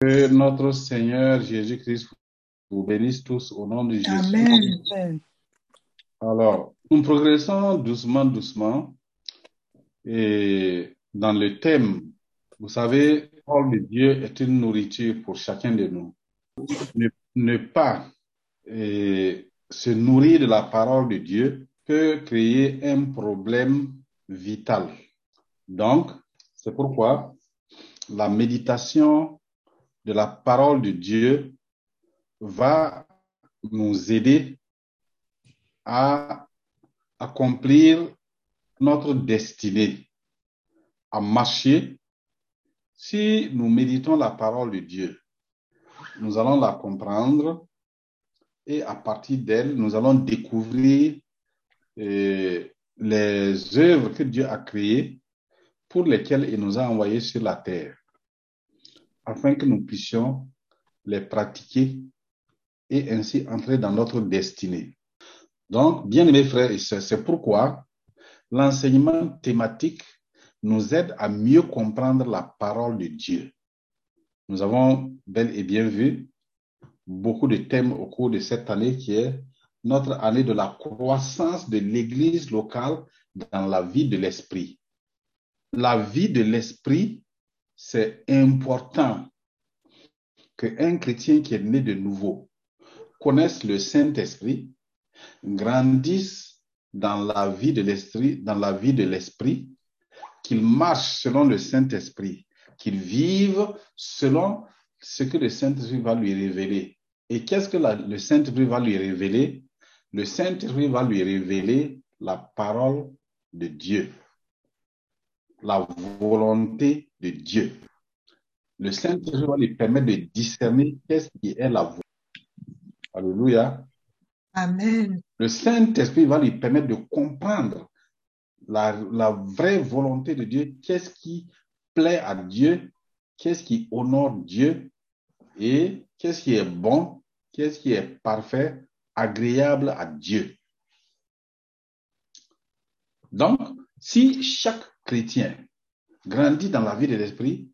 Que notre Seigneur Jésus-Christ vous bénisse tous au nom de Jésus. Amen. Alors, nous progressons doucement, doucement. Et dans le thème, vous savez, la parole de Dieu est une nourriture pour chacun de nous. Ne, ne pas eh, se nourrir de la parole de Dieu peut créer un problème vital. Donc, c'est pourquoi la méditation de la parole de Dieu va nous aider à accomplir notre destinée, à marcher. Si nous méditons la parole de Dieu, nous allons la comprendre et à partir d'elle, nous allons découvrir euh, les œuvres que Dieu a créées pour lesquelles il nous a envoyés sur la terre, afin que nous puissions les pratiquer et ainsi entrer dans notre destinée. Donc, bien aimés frères et sœurs, c'est pourquoi l'enseignement thématique nous aide à mieux comprendre la parole de Dieu. Nous avons bel et bien vu beaucoup de thèmes au cours de cette année qui est notre année de la croissance de l'Église locale dans la vie de l'Esprit. La vie de l'Esprit, c'est important qu'un chrétien qui est né de nouveau connaisse le Saint-Esprit, grandisse dans la vie de l'Esprit, dans la vie de l'Esprit, qu'il marche selon le Saint-Esprit, qu'il vive selon ce que le Saint-Esprit va lui révéler. Et qu'est-ce que le Saint-Esprit va lui révéler? Le Saint-Esprit va lui révéler la parole de Dieu, la volonté de Dieu. Le Saint-Esprit va lui permettre de discerner qu'est-ce qui est la volonté. Alléluia. Amen. Le Saint-Esprit va lui permettre de comprendre la, la vraie volonté de Dieu, qu'est-ce qui plaît à Dieu, qu'est-ce qui honore Dieu et qu'est-ce qui est bon, qu'est-ce qui est parfait, agréable à Dieu. Donc, si chaque chrétien grandit dans la vie de l'esprit,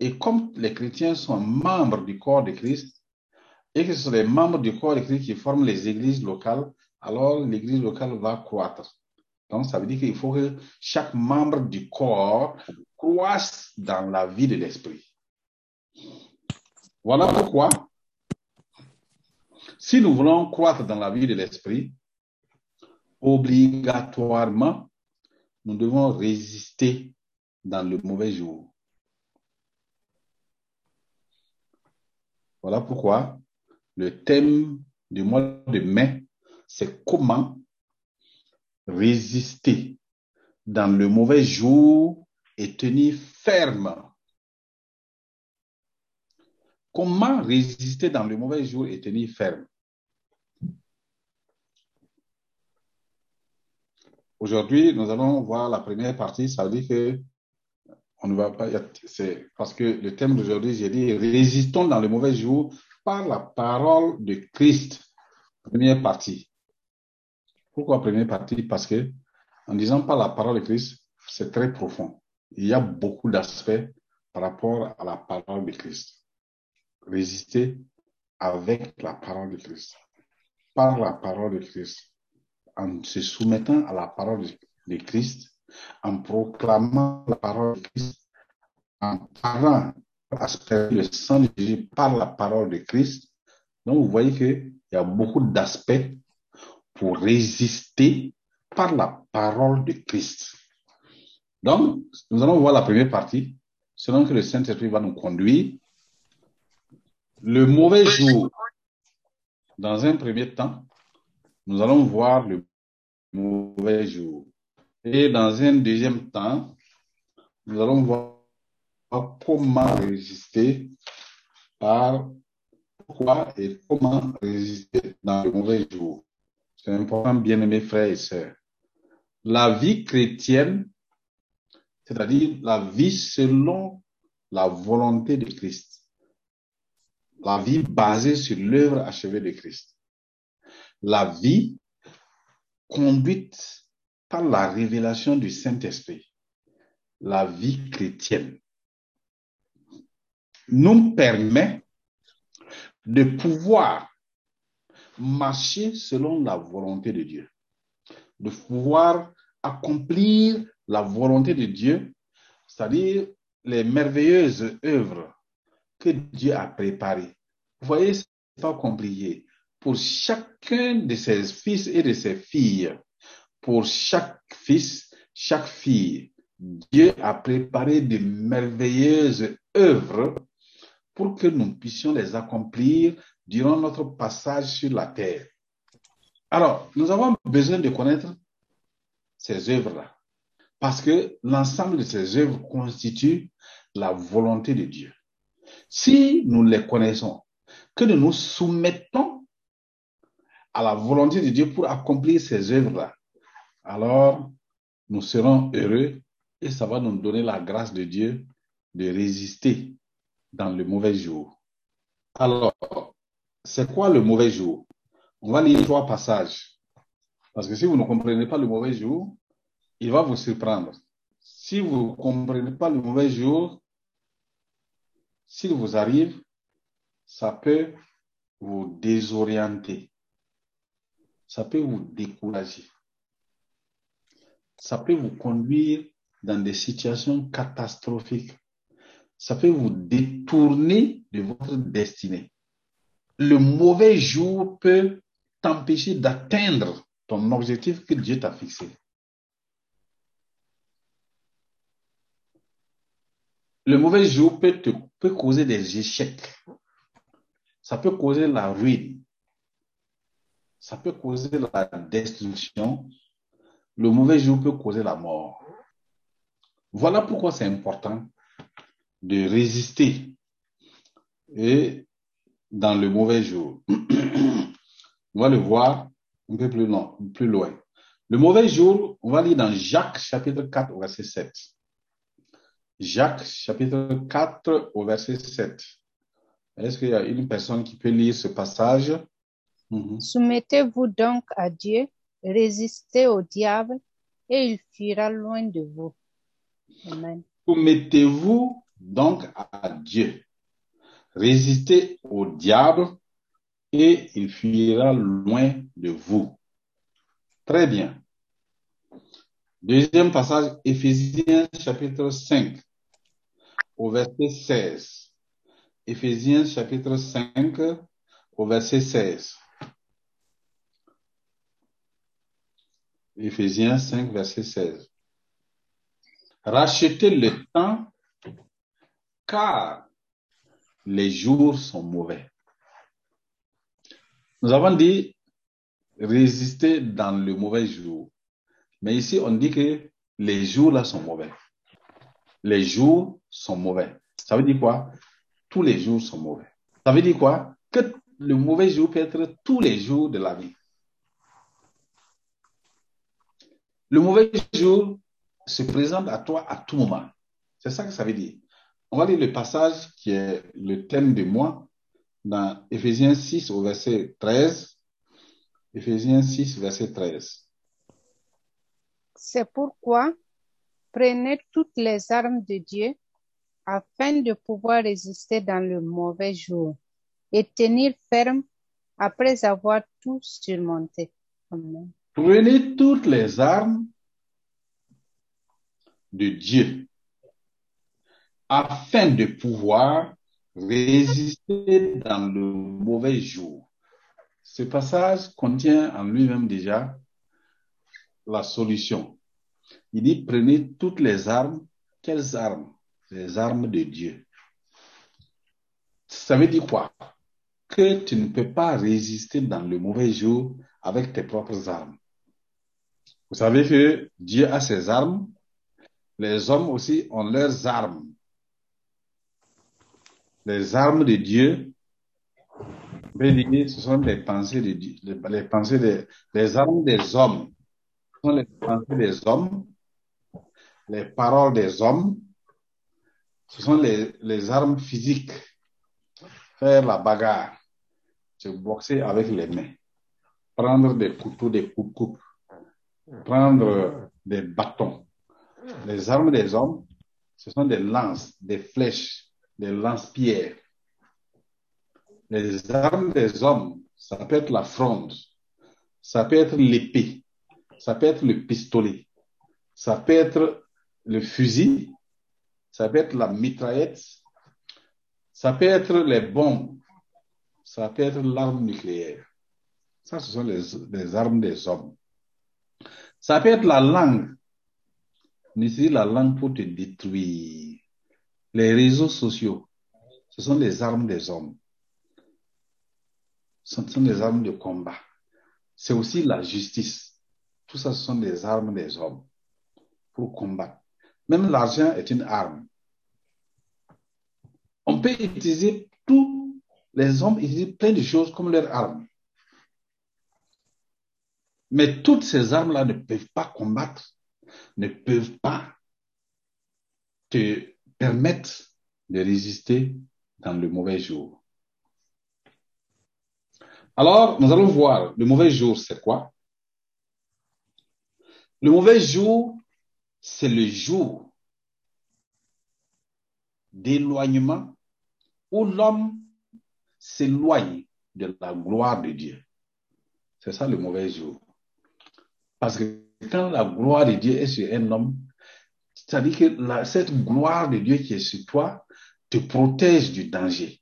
et comme les chrétiens sont membres du corps de Christ, et que ce sont les membres du corps de Christ qui forment les églises locales, alors l'église locale va croître. Donc, ça veut dire qu'il faut que chaque membre du corps croisse dans la vie de l'esprit. Voilà pourquoi, si nous voulons croître dans la vie de l'esprit, obligatoirement, nous devons résister dans le mauvais jour. Voilà pourquoi le thème du mois de mai, c'est comment résister dans le mauvais jour et tenir ferme. Comment résister dans le mauvais jour et tenir ferme? Aujourd'hui, nous allons voir la première partie, ça veut dire que on ne va pas, c'est parce que le thème d'aujourd'hui, j'ai dit résistons dans le mauvais jour par la parole de Christ. Première partie. Pourquoi première partie? Parce que en disant par la parole de Christ, c'est très profond. Il y a beaucoup d'aspects par rapport à la parole de Christ. Résister avec la parole de Christ. Par la parole de Christ. En se soumettant à la parole de Christ, en proclamant la parole de Christ, en parlant aspect le sang de Jésus par la parole de Christ. Donc, vous voyez qu'il y a beaucoup d'aspects pour résister par la parole de Christ. Donc, nous allons voir la première partie, selon que le Saint-Esprit va nous conduire. Le mauvais jour, dans un premier temps, nous allons voir le mauvais jour. Et dans un deuxième temps, nous allons voir comment résister par quoi et comment résister dans le mauvais jour. C'est important, bien aimés frères et sœurs. La vie chrétienne, c'est-à-dire la vie selon la volonté de Christ. La vie basée sur l'œuvre achevée de Christ. La vie conduite par la révélation du Saint-Esprit. La vie chrétienne. nous permet de pouvoir marcher selon la volonté de Dieu, de pouvoir accomplir la volonté de Dieu, c'est-à-dire les merveilleuses œuvres que Dieu a préparées. Vous voyez, c'est pas compliqué. Pour chacun de ses fils et de ses filles, pour chaque fils, chaque fille, Dieu a préparé de merveilleuses œuvres pour que nous puissions les accomplir durant notre passage sur la terre. Alors, nous avons besoin de connaître ces œuvres-là, parce que l'ensemble de ces œuvres constitue la volonté de Dieu. Si nous les connaissons, que nous nous soumettons à la volonté de Dieu pour accomplir ces œuvres-là, alors nous serons heureux et ça va nous donner la grâce de Dieu de résister dans le mauvais jour. Alors, c'est quoi le mauvais jour? On va lire trois passages. Parce que si vous ne comprenez pas le mauvais jour, il va vous surprendre. Si vous ne comprenez pas le mauvais jour, s'il vous arrive, ça peut vous désorienter. Ça peut vous décourager. Ça peut vous conduire dans des situations catastrophiques. Ça peut vous détourner de votre destinée. Le mauvais jour peut t'empêcher d'atteindre ton objectif que Dieu t'a fixé. Le mauvais jour peut, te, causer des échecs. Ça peut causer la ruine. Ça peut causer la destruction. Le mauvais jour peut causer la mort. Voilà pourquoi c'est important de résister et dans le mauvais jour. on va le voir un peu plus, plus loin. Le mauvais jour, on va lire dans Jacques chapitre 4 au verset 7. Jacques chapitre 4 au verset 7. Est-ce qu'il y a une personne qui peut lire ce passage? Mhm. Soumettez-vous donc à Dieu, résistez au diable et il fuira loin de vous. Amen. Soumettez-vous donc à Dieu. Résistez au diable et il fuira loin de vous. Très bien. Deuxième passage, Éphésiens chapitre 5 au verset 16. Éphésiens chapitre 5 au verset 16. Éphésiens 5 verset 16. Rachetez le temps car les jours sont mauvais. Nous avons dit résister dans le mauvais jour. Mais ici, on dit que les jours là sont mauvais. Les jours sont mauvais. Ça veut dire quoi? Tous les jours sont mauvais. Ça veut dire quoi? Que le mauvais jour peut être tous les jours de la vie. Le mauvais jour se présente à toi à tout moment. C'est ça que ça veut dire. On va lire le passage qui est le thème de moi dans Ephésiens 6 au verset 13. Ephésiens 6, verset 13. C'est pourquoi prenez toutes les armes de Dieu afin de pouvoir résister dans le mauvais jour et tenir ferme après avoir tout surmonté. Amen. Prenez toutes les armes de Dieu afin de pouvoir résister dans le mauvais jour. Ce passage contient en lui-même déjà la solution. Il dit, prenez toutes les armes. Quelles armes? Les armes de Dieu. Ça veut dire quoi? Que tu ne peux pas résister dans le mauvais jour avec tes propres armes. Vous savez que Dieu a ses armes, les hommes aussi ont leurs armes. Les armes de Dieu, ce sont les pensées de Dieu, les pensées des, les armes des hommes. Ce sont les pensées des hommes, les paroles des hommes. Ce sont les, les armes physiques. Faire la bagarre, se boxer avec les mains, prendre des couteaux, des coups prendre des bâtons. Les armes des hommes, ce sont des lances, des flèches, des lance-pierres. Les armes des hommes, ça peut être la fronde, ça peut être l'épée, ça peut être le pistolet, ça peut être le fusil, ça peut être la mitraillette, ça peut être les bombes, ça peut être l'arme nucléaire. Ça, ce sont les, les armes des hommes. Ça peut être la langue. On utilise la langue pour te détruire. Les réseaux sociaux, ce sont les armes des hommes. Ce sont des armes de combat. C'est aussi la justice. Tout ça, ce sont des armes des hommes pour combattre. Même l'argent est une arme. On peut utiliser tous les hommes utilisent plein de choses comme leur arme. Mais toutes ces armes-là ne peuvent pas combattre, ne peuvent pas te permettre de résister dans le mauvais jour. Alors, nous allons voir, le mauvais jour, c'est quoi? Le mauvais jour, c'est le jour d'éloignement où l'homme s'éloigne de la gloire de Dieu. C'est ça le mauvais jour. Parce que quand la gloire de Dieu est sur un homme, c'est-à-dire que cette gloire de Dieu qui est sur toi te protège du danger.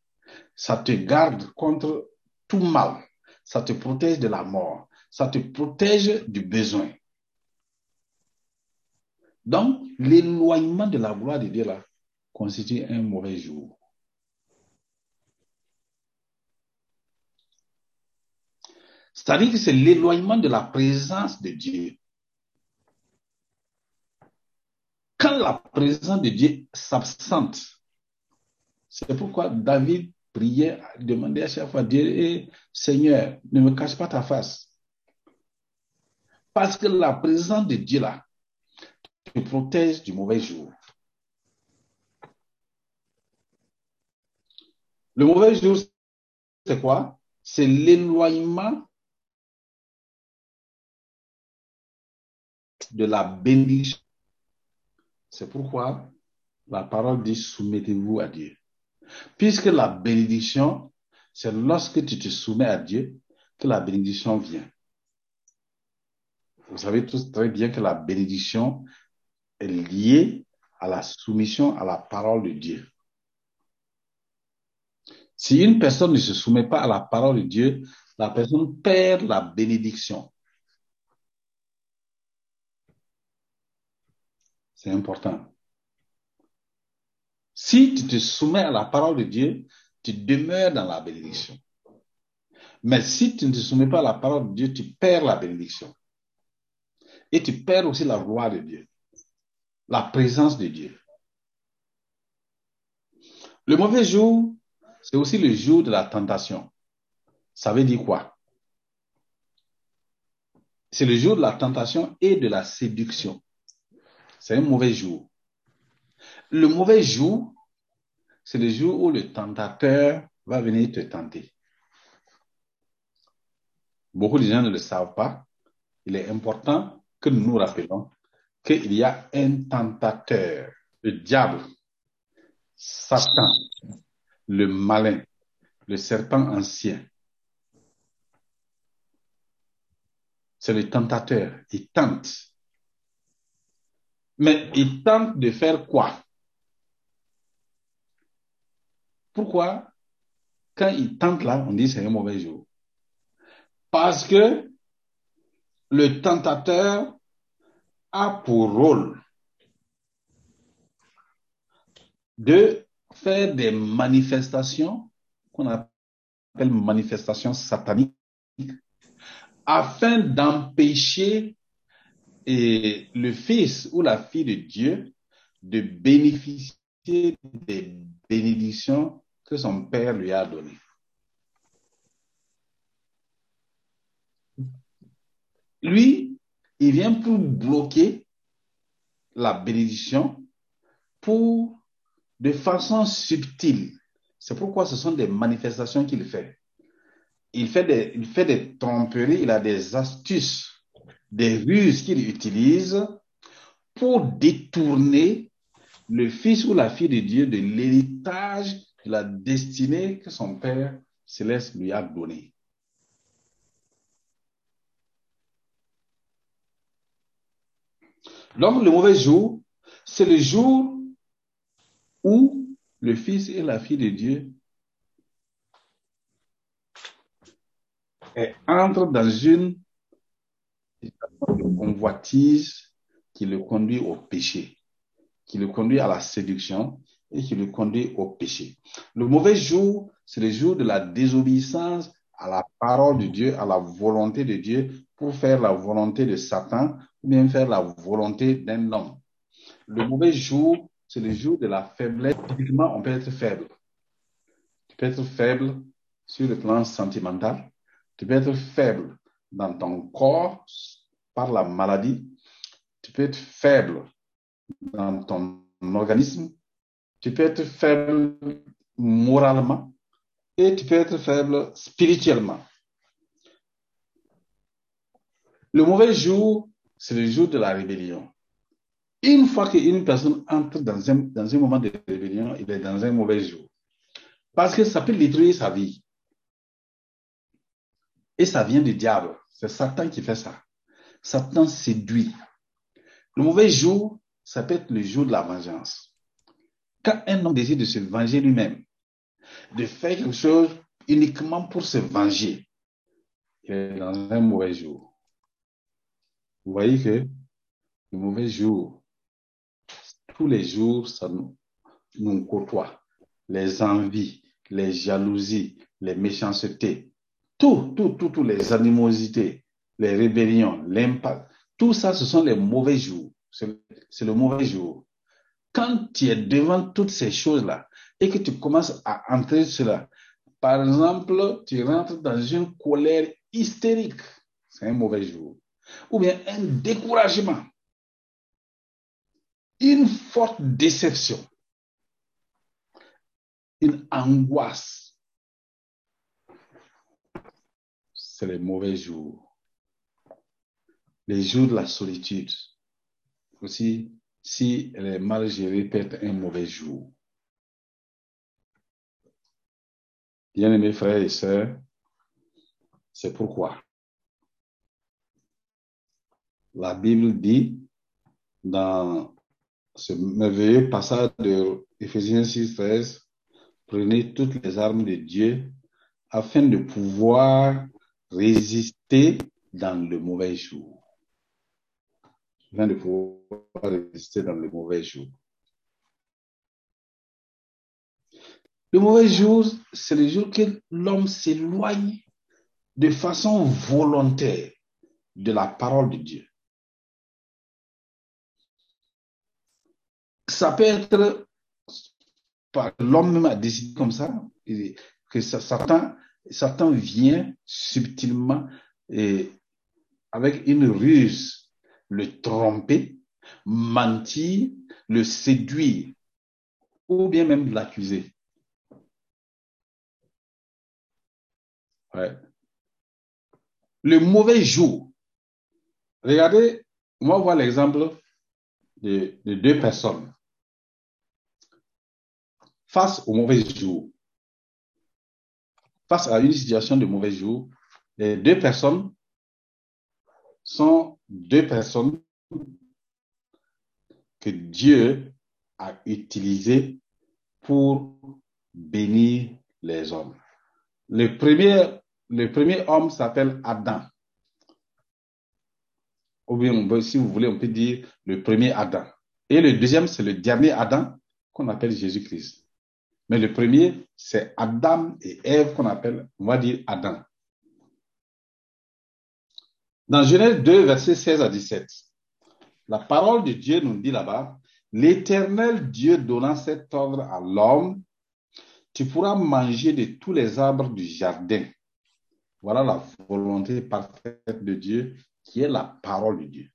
Ça te garde contre tout mal. Ça te protège de la mort. Ça te protège du besoin. Donc, l'éloignement de la gloire de Dieu là constitue un mauvais jour. C'est-à-dire que c'est l'éloignement de la présence de Dieu. Quand la présence de Dieu s'absente, c'est pourquoi David priait, demandait à chaque fois, Dieu, eh, Seigneur, ne me cache pas ta face. Parce que la présence de Dieu là te protège du mauvais jour. Le mauvais jour, c'est quoi? C'est l'éloignement de la bénédiction. C'est pourquoi la parole dit soumettez-vous à Dieu. Puisque la bénédiction, c'est lorsque tu te soumets à Dieu que la bénédiction vient. Vous savez tous très bien que la bénédiction est liée à la soumission à la parole de Dieu. Si une personne ne se soumet pas à la parole de Dieu, la personne perd la bénédiction. C'est important. Si tu te soumets à la parole de Dieu, tu demeures dans la bénédiction. Mais si tu ne te soumets pas à la parole de Dieu, tu perds la bénédiction. Et tu perds aussi la gloire de Dieu, la présence de Dieu. Le mauvais jour, c'est aussi le jour de la tentation. Ça veut dire quoi? C'est le jour de la tentation et de la séduction. C'est un mauvais jour. Le mauvais jour, c'est le jour où le tentateur va venir te tenter. Beaucoup de gens ne le savent pas. Il est important que nous nous rappelons qu'il y a un tentateur, le diable, Satan, le malin, le serpent ancien. C'est le tentateur. Il tente. Mais il tente de faire quoi? Pourquoi? Quand il tente là, on dit c'est un mauvais jour. Parce que le tentateur a pour rôle de faire des manifestations qu'on appelle manifestations sataniques afin d'empêcher le fils ou la fille de Dieu de bénéficier des bénédictions que son père lui a données. Lui, il vient pour bloquer la bénédiction pour de façon subtile. C'est pourquoi ce sont des manifestations qu'il fait. Il fait des, il fait des tromperies, il a des astuces, des ruses qu'il utilise pour détourner le fils ou la fille de Dieu de l'héritage de la destinée que son Père céleste lui a donnée. Donc, le mauvais jour, c'est le jour où le fils et la fille de Dieu entrent dans une convoitise qui le conduit au péché, qui le conduit à la séduction et qui le conduit au péché. Le mauvais jour, c'est le jour de la désobéissance à la parole de Dieu, à la volonté de Dieu pour faire la volonté de Satan ou bien faire la volonté d'un homme. Le mauvais jour, c'est le jour de la faiblesse. Typiquement, on peut être faible. Tu peux être faible sur le plan sentimental. Tu peux être faible dans ton corps par la maladie. Tu peux être faible dans ton organisme. Tu peux être faible moralement et tu peux être faible spirituellement. Le mauvais jour, c'est le jour de la rébellion. Une fois qu'une personne entre dans un, dans un moment de rébellion, il est dans un mauvais jour. Parce que ça peut détruire sa vie. Et ça vient du diable. C'est Satan qui fait ça. Satan séduit. Le mauvais jour, ça peut être le jour de la vengeance. Quand un homme décide de se venger lui-même, de faire quelque chose uniquement pour se venger, il dans un mauvais jour. Vous voyez que le mauvais jour, tous les jours, ça nous côtoie. Les envies, les jalousies, les méchancetés, tout, tout, tout, tout, les animosités, les rébellions, l'impact, tout ça, ce sont les mauvais jours. C'est le mauvais jour. Quand tu es devant toutes ces choses-là et que tu commences à entrer cela, par exemple, tu rentres dans une colère hystérique, c'est un mauvais jour. Ou bien un découragement, une forte déception, une angoisse. Les mauvais jours. Les jours de la solitude. Aussi, si elle est mal gérée, peut être un mauvais jour. Bien-aimés frères et sœurs, c'est pourquoi la Bible dit dans ce merveilleux passage de Ephésiens 6, 13, prenez toutes les armes de Dieu afin de pouvoir résister dans le mauvais jour. Afin de pouvoir résister dans le mauvais jour. Le mauvais jour, c'est le jour que l'homme s'éloigne de façon volontaire de la parole de Dieu. Ça peut être l'homme même a décidé comme ça, que Satan, Satan vient subtilement et avec une ruse le tromper, mentir, le séduire ou bien même l'accuser. Le mauvais jour. Regardez, moi, vois l'exemple de, deux personnes face au mauvais jour. Face à une situation de mauvais jour, les deux personnes sont deux personnes que Dieu a utilisées pour bénir les hommes. Le premier homme s'appelle Adam. Ou bien, si vous voulez, on peut dire le premier Adam. Et le deuxième, c'est le dernier Adam qu'on appelle Jésus-Christ. Mais le premier, c'est Adam et Ève qu'on appelle, on va dire Adam. Dans Genèse 2, versets 16 à 17, la parole de Dieu nous dit là-bas, l'Éternel Dieu donnant cet ordre à l'homme, tu pourras manger de tous les arbres du jardin, voilà la volonté parfaite de Dieu qui est la parole de Dieu.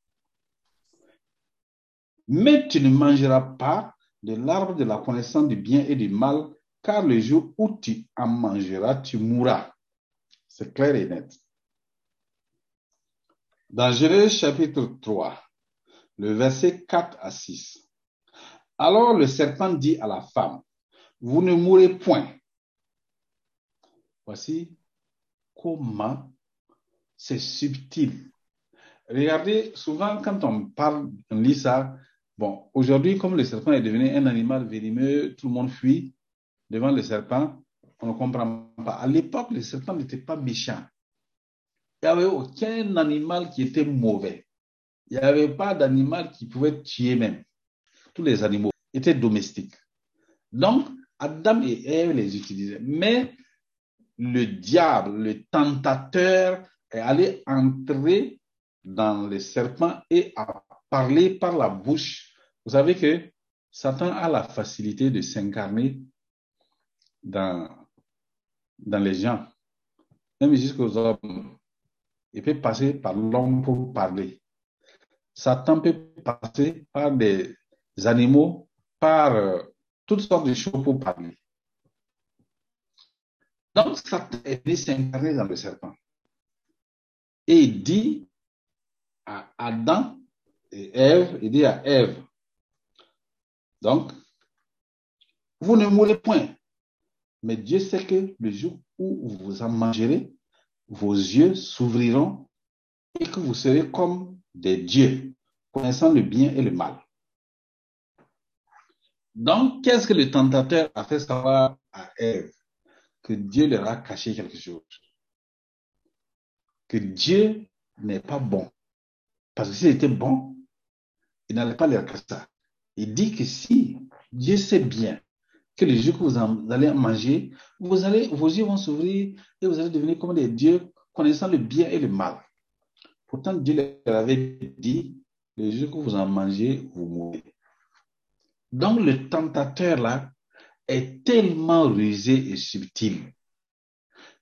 Mais tu ne mangeras pas de l'arbre de la connaissance du bien et du mal, car le jour où tu en mangeras, tu mourras. C'est clair et net. Dans Genèse chapitre 3, le verset 4 à 6, Alors le serpent dit à la femme, vous ne mourrez point. Voici comment c'est subtil. Regardez, souvent quand on parle, on lit ça, bon, aujourd'hui, comme le serpent est devenu un animal venimeux, tout le monde fuit devant le serpent, on ne comprend pas. À l'époque, le serpent n'était pas méchant. Il n'y avait aucun animal qui était mauvais. Il n'y avait pas d'animal qui pouvait tuer même. Tous les animaux étaient domestiques. Donc, Adam et Ève les utilisaient. Mais le diable, le tentateur, est allé entrer dans le serpent et a parlé par la bouche. Vous savez que Satan a la facilité de s'incarner dans, dans les gens, même jusqu'aux hommes. Il peut passer par l'homme pour parler. Satan peut passer par des animaux, par euh, toutes sortes de choses pour parler. Donc, Satan est venu s'incarner dans le serpent. Et il dit à Adam et Ève, il dit à Ève, donc, vous ne mourrez point. Mais Dieu sait que le jour où vous en mangerez, vos yeux s'ouvriront et que vous serez comme des dieux, connaissant le bien et le mal. Donc, qu'est-ce que le tentateur a fait savoir à Ève? Que Dieu leur a caché quelque chose. Que Dieu n'est pas bon. Parce que s'il était bon, il n'allait pas leur cacher ça. Il dit que si Dieu sait bien que le jour que vous, en, allez manger, vos yeux vont s'ouvrir et vous allez devenir comme des dieux connaissant le bien et le mal. Pourtant, Dieu leur avait dit, le jour que vous en mangez, vous mourrez. Donc, le tentateur là est tellement rusé et subtil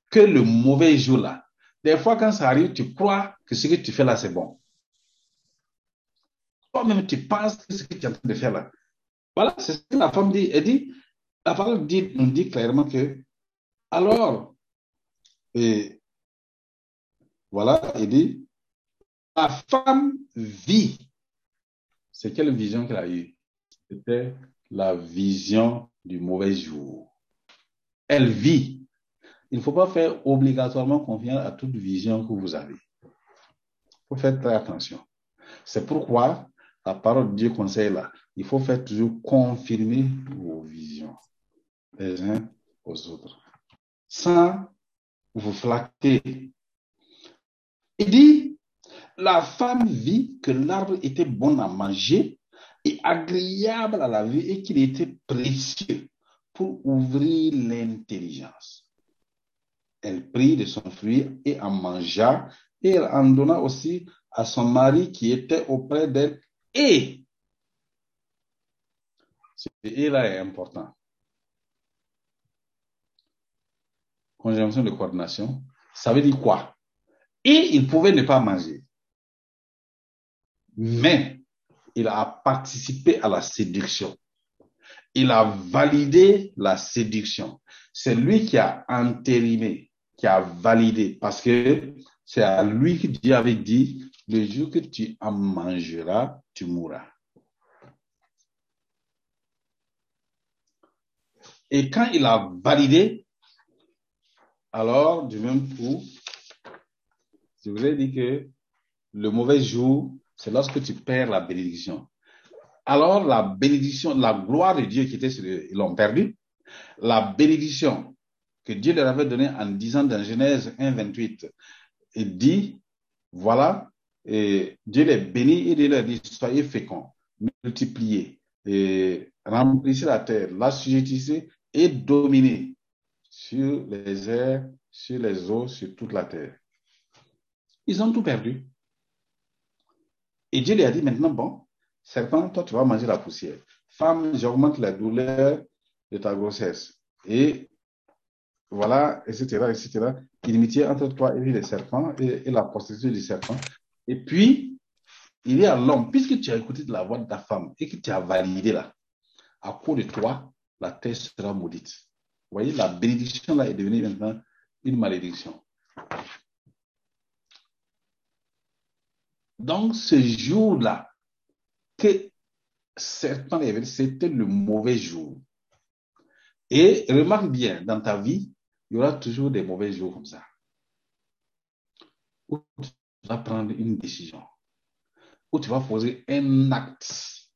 que le mauvais jour là, des fois quand ça arrive, tu crois que ce que tu fais là, c'est bon. Toi-même, tu penses ce que tu es en train de faire là. Voilà, c'est ce que la femme dit. Elle dit, la parole dit, nous dit clairement que, alors, et voilà, il dit, la femme vit. C'est quelle vision qu'elle a eue? C'était la vision du mauvais jour. Elle vit. Il ne faut pas faire obligatoirement confiance à toute vision que vous avez. Il faut faire très attention. C'est pourquoi la parole de Dieu conseille là. Il faut faire toujours confirmer vos visions les uns aux autres, sans vous flatter. Il dit, la femme vit que l'arbre était bon à manger et agréable à la vue et qu'il était précieux pour ouvrir l'intelligence. Elle prit de son fruit et en mangea et elle en donna aussi à son mari qui était auprès d'elle et là est important. Conjonction de coordination, ça veut dire quoi? Et il pouvait ne pas manger. Mais il a participé à la séduction. Il a validé la séduction. C'est lui qui a entériné, qui a validé, parce que c'est à lui que Dieu avait dit, le jour que tu en mangeras, tu mourras. Et quand il a validé, alors, du même coup, je vous ai dit que le mauvais jour, c'est lorsque tu perds la bénédiction. Alors, la bénédiction, la gloire de Dieu qui était sur l'ont perdu. La bénédiction que Dieu leur avait donnée en disant dans Genèse 1, 28, il dit, voilà, et Dieu les bénit et Dieu leur dit, soyez féconds, multipliez, remplissez la terre, l'assujettissez et dominez sur les airs, sur les eaux, sur toute la terre. Ils ont tout perdu. Et Dieu lui a dit maintenant, bon, serpent, toi, tu vas manger la poussière. Femme, j'augmente la douleur de ta grossesse. Et voilà, etc., etc. Inimitié entre toi et les serpents et, et la prostitution du serpent. Et puis, il y a l'homme, puisque tu as écouté la voix de ta femme et que tu as validé là, à cause de toi, la terre sera maudite. Vous voyez, la bénédiction là est devenue maintenant une malédiction. Donc, ce jour-là, que est venu, c'était le mauvais jour. Et remarque bien, dans ta vie, il y aura toujours des mauvais jours comme ça. Tu vas prendre une décision, où tu vas poser un acte,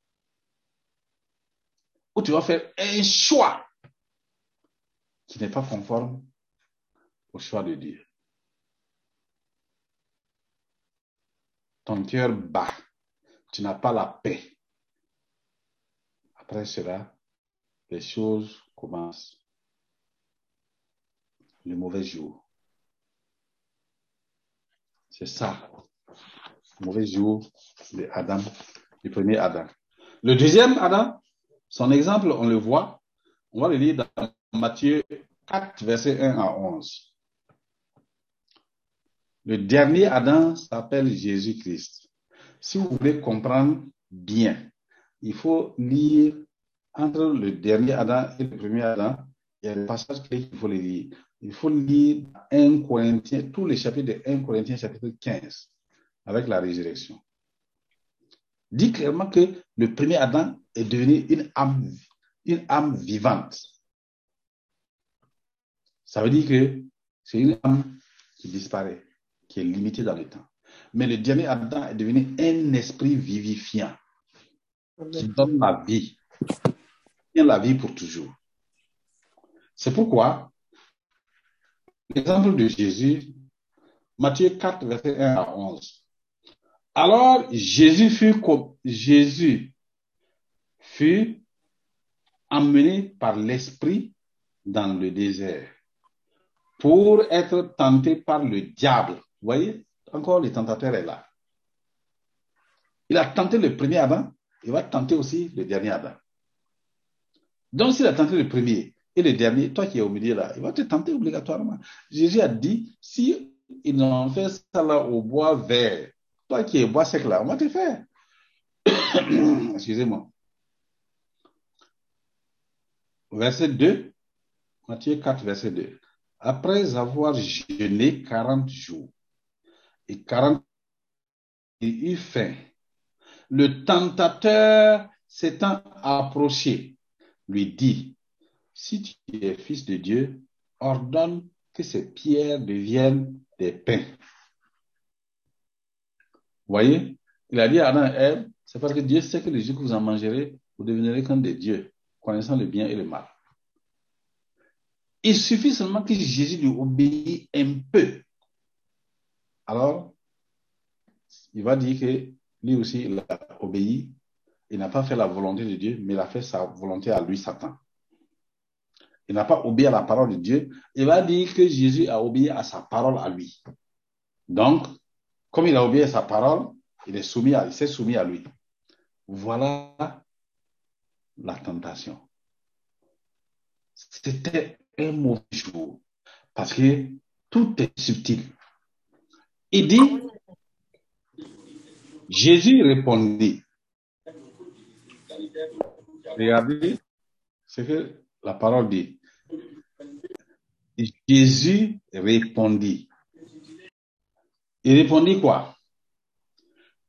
où tu vas faire un choix qui n'est pas conforme au choix de Dieu. Ton cœur bat, tu n'as pas la paix. Après cela, les choses commencent. Le mauvais jour. C'est ça. Mauvais jour de Adam, du premier Adam. Le deuxième Adam, son exemple, on le voit. On va le lire dans Matthieu 4, verset 1 à 11. Le dernier Adam s'appelle Jésus-Christ. Si vous voulez comprendre bien, il faut lire entre le dernier Adam et le premier Adam. Il y a des passages qu'il faut lire. Il faut lire 1 Corinthiens, tous les chapitres de 1 Corinthiens chapitre 15, avec la résurrection. Dit clairement que le premier Adam est devenu une âme, une âme vivante. Ça veut dire que c'est une âme qui disparaît, qui est limitée dans le temps. Mais le dernier Adam est devenu un esprit vivifiant qui donne la vie, qui la vie pour toujours. C'est pourquoi l'exemple de Jésus, Matthieu 4, verset 1 à 11. Alors Jésus fut, Jésus fut emmené par l'Esprit dans le désert pour être tenté par le diable. Vous voyez, encore le tentateur est là. Il a tenté le premier Adam, il va tenter aussi le dernier Adam. Donc s'il a tenté le premier et le dernier, toi qui es au milieu là, il va te tenter obligatoirement. Jésus a dit, si ils ont fait ça là au bois vert, toi qui es bois sec là, on va te faire. Excusez-moi. Verset 2, Matthieu 4, verset 2. Après avoir jeûné 40 jours et 40 il eut faim, le tentateur s'étant approché, lui dit, si tu es fils de Dieu, ordonne que ces pierres deviennent des pains. Voyez, il a dit à Adam et Ève, c'est parce que Dieu sait que les jours que vous en mangerez, vous deviendrez comme des dieux, connaissant le bien et le mal. Il suffit seulement que Jésus lui obéisse un peu. Alors, il va dire que lui aussi, il a obéi. Il n'a pas fait la volonté de Dieu, mais il a fait sa volonté à lui, Satan. Il n'a pas obéi à la parole de Dieu. Il va dire que Jésus a obéi à sa parole à lui. Donc, comme il a obéi à sa parole, il est soumis à, il s'est soumis à lui. Voilà la tentation. C'était un mauvais jour parce que tout est subtil. Il dit, Jésus répondit. Regardez ce que la parole dit. Jésus répondit. Il répondit quoi?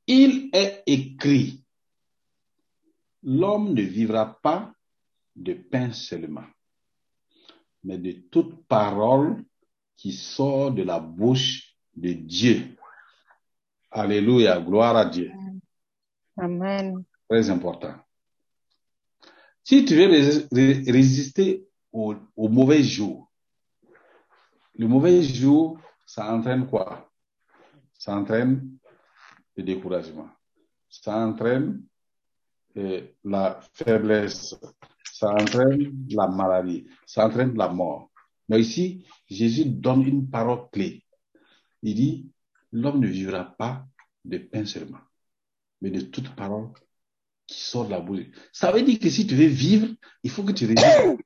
Il est écrit, l'homme ne vivra pas de pain seulement, mais de toute parole qui sort de la bouche de Dieu. Alléluia, gloire à Dieu. Amen. Très important. Si tu veux résister au, au mauvais jour, le mauvais jour, ça entraîne quoi? Ça entraîne le découragement. Ça entraîne euh, la faiblesse. Ça entraîne la maladie. Ça entraîne la mort. Mais ici, Jésus donne une parole clé. Il dit, l'homme ne vivra pas de pain seulement, mais de toute parole qui sort de la bouche. Ça veut dire que si tu veux vivre, il faut que tu résistes.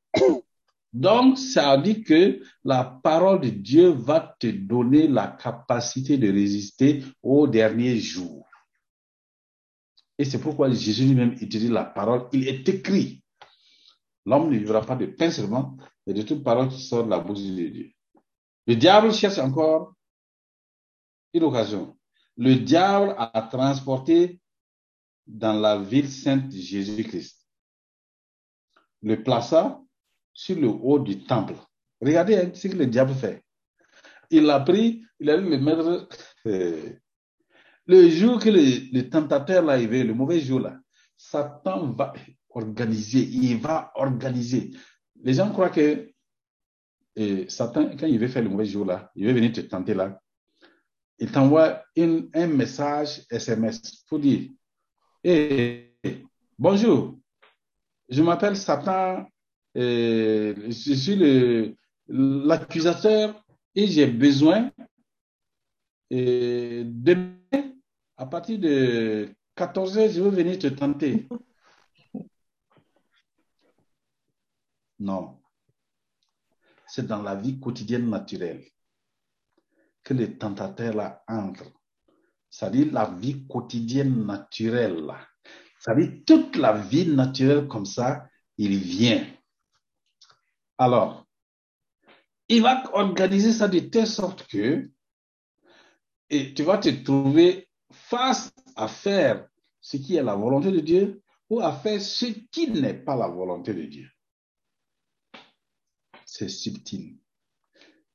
Donc, ça dit que la parole de Dieu va te donner la capacité de résister au dernier jour. Et c'est pourquoi Jésus lui-même utilise la parole. Il est écrit. L'homme ne vivra pas de pain seulement, mais de toute parole qui sort de la bouche de Dieu. Le diable cherche encore une occasion. Le diable a transporté dans la ville sainte Jésus-Christ, le plaça sur le haut du temple. Regardez hein, ce que le diable fait. Il l'a pris, il a dû le mettre. euh, le jour que le, tentateur l'a arrivé, le mauvais jour là, Satan va organiser, il va organiser. Les gens croient que euh, Satan, quand il veut faire le mauvais jour là, il veut venir te tenter là, il t'envoie un message SMS pour dire Eh, bonjour, je m'appelle Satan, euh, je suis l'accusateur et j'ai besoin euh, demain, à partir de 14h, je veux venir te tenter. Non, c'est dans la vie quotidienne naturelle que le tentateur là entre. C'est-à-dire la vie quotidienne naturelle. C'est-à-dire toute la vie naturelle comme ça, il vient. Alors, il va organiser ça de telle sorte que tu vas te trouver face à faire ce qui est la volonté de Dieu ou à faire ce qui n'est pas la volonté de Dieu. C'est subtil.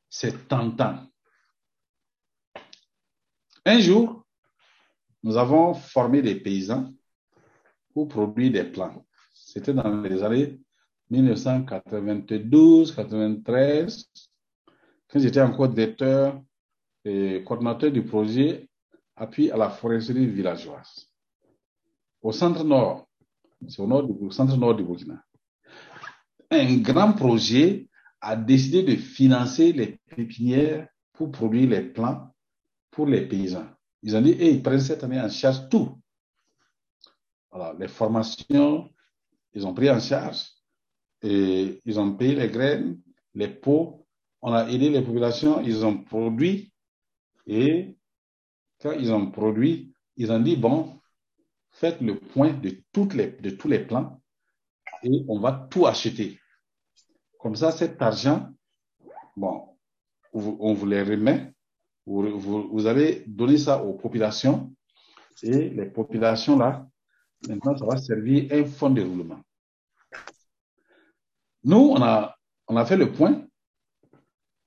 C'est tentant. Un jour, nous avons formé des paysans pour produire des plants. C'était dans les années 1992-93, quand j'étais encore directeur et coordinateur du projet appui à la foresterie villageoise. Au centre nord, c'est au nord du, centre nord du Burkina. Un grand projet a décidé de financer les pépinières pour produire les plants pour les paysans. Ils ont dit, et ils prennent cette année en charge tout. Les formations, ils ont pris en charge et ils ont payé les graines, les pots, on a aidé les populations, ils ont produit et quand ils ont produit, ils ont dit, bon, faites le point de, toutes les, de tous les plans et on va tout acheter. Comme ça, cet argent, bon, on vous les remet, vous, vous, vous allez donner ça aux populations et les populations là, maintenant, ça va servir un fonds de roulement. Nous, on a, on a fait le point